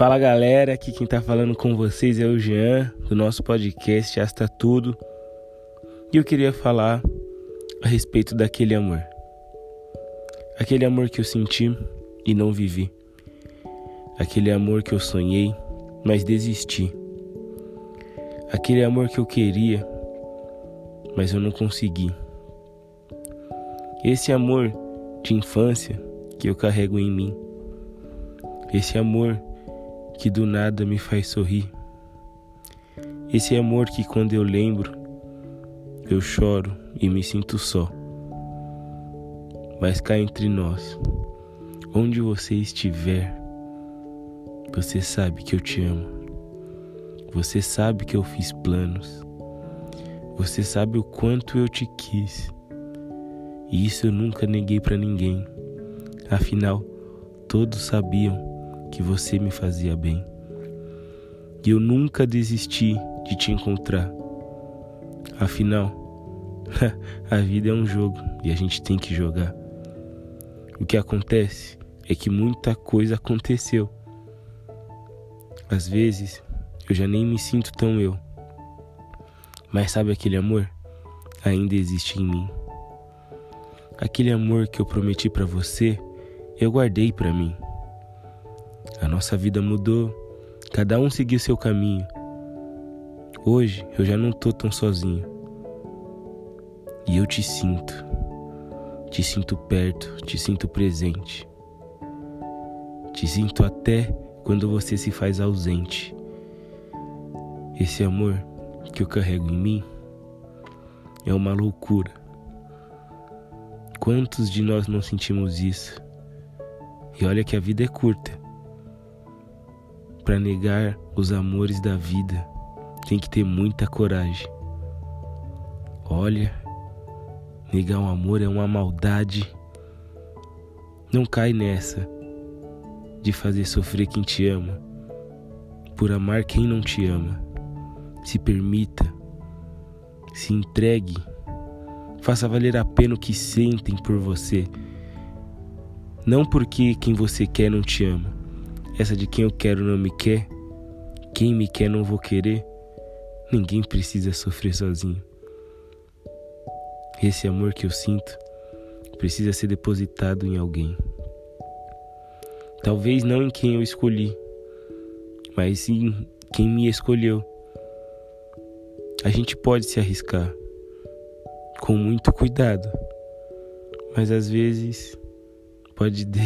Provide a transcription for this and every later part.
Fala galera, aqui quem tá falando com vocês é o Jean, do nosso podcast Asta Tudo. E eu queria falar a respeito daquele amor. Aquele amor que eu senti e não vivi. Aquele amor que eu sonhei, mas desisti. Aquele amor que eu queria, mas eu não consegui. Esse amor de infância que eu carrego em mim. Esse amor que do nada me faz sorrir. Esse amor que quando eu lembro, eu choro e me sinto só. Mas cá entre nós, onde você estiver, você sabe que eu te amo. Você sabe que eu fiz planos. Você sabe o quanto eu te quis. E isso eu nunca neguei para ninguém. Afinal, todos sabiam que você me fazia bem. E eu nunca desisti de te encontrar. Afinal, a vida é um jogo e a gente tem que jogar. O que acontece é que muita coisa aconteceu. Às vezes, eu já nem me sinto tão eu. Mas sabe aquele amor? Ainda existe em mim. Aquele amor que eu prometi para você, eu guardei para mim. A nossa vida mudou, cada um seguiu seu caminho. Hoje eu já não tô tão sozinho. E eu te sinto. Te sinto perto, te sinto presente. Te sinto até quando você se faz ausente. Esse amor que eu carrego em mim é uma loucura. Quantos de nós não sentimos isso? E olha que a vida é curta. Para negar os amores da vida, tem que ter muita coragem. Olha, negar um amor é uma maldade. Não cai nessa de fazer sofrer quem te ama, por amar quem não te ama. Se permita, se entregue Faça valer a pena o que sentem por você. Não porque quem você quer não te ama. Essa de quem eu quero não me quer. Quem me quer não vou querer. Ninguém precisa sofrer sozinho. Esse amor que eu sinto precisa ser depositado em alguém. Talvez não em quem eu escolhi, mas em quem me escolheu. A gente pode se arriscar com muito cuidado. Mas às vezes pode, de,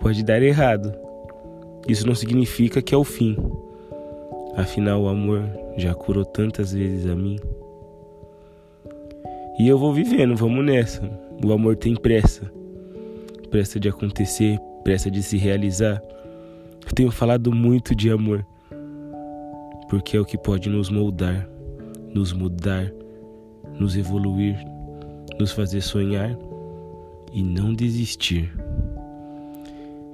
pode dar errado. Isso não significa que é o fim. Afinal, o amor já curou tantas vezes a mim. E eu vou vivendo, vamos nessa. O amor tem pressa. Pressa de acontecer, pressa de se realizar. Eu tenho falado muito de amor, porque é o que pode nos moldar, nos mudar, nos evoluir, nos fazer sonhar e não desistir.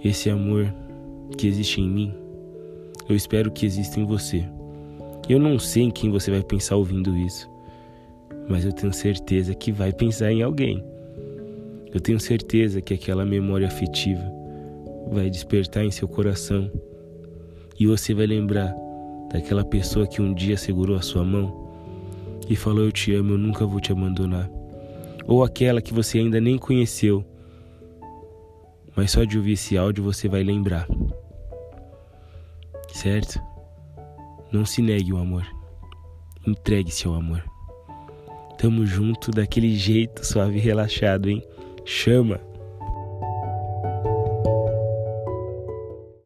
Esse amor que existe em mim, eu espero que exista em você. Eu não sei em quem você vai pensar ouvindo isso, mas eu tenho certeza que vai pensar em alguém. Eu tenho certeza que aquela memória afetiva vai despertar em seu coração e você vai lembrar daquela pessoa que um dia segurou a sua mão e falou: Eu te amo, eu nunca vou te abandonar. Ou aquela que você ainda nem conheceu, mas só de ouvir esse áudio você vai lembrar. Certo? Não se negue o amor. Entregue-se ao amor. Tamo junto daquele jeito suave e relaxado, hein? Chama!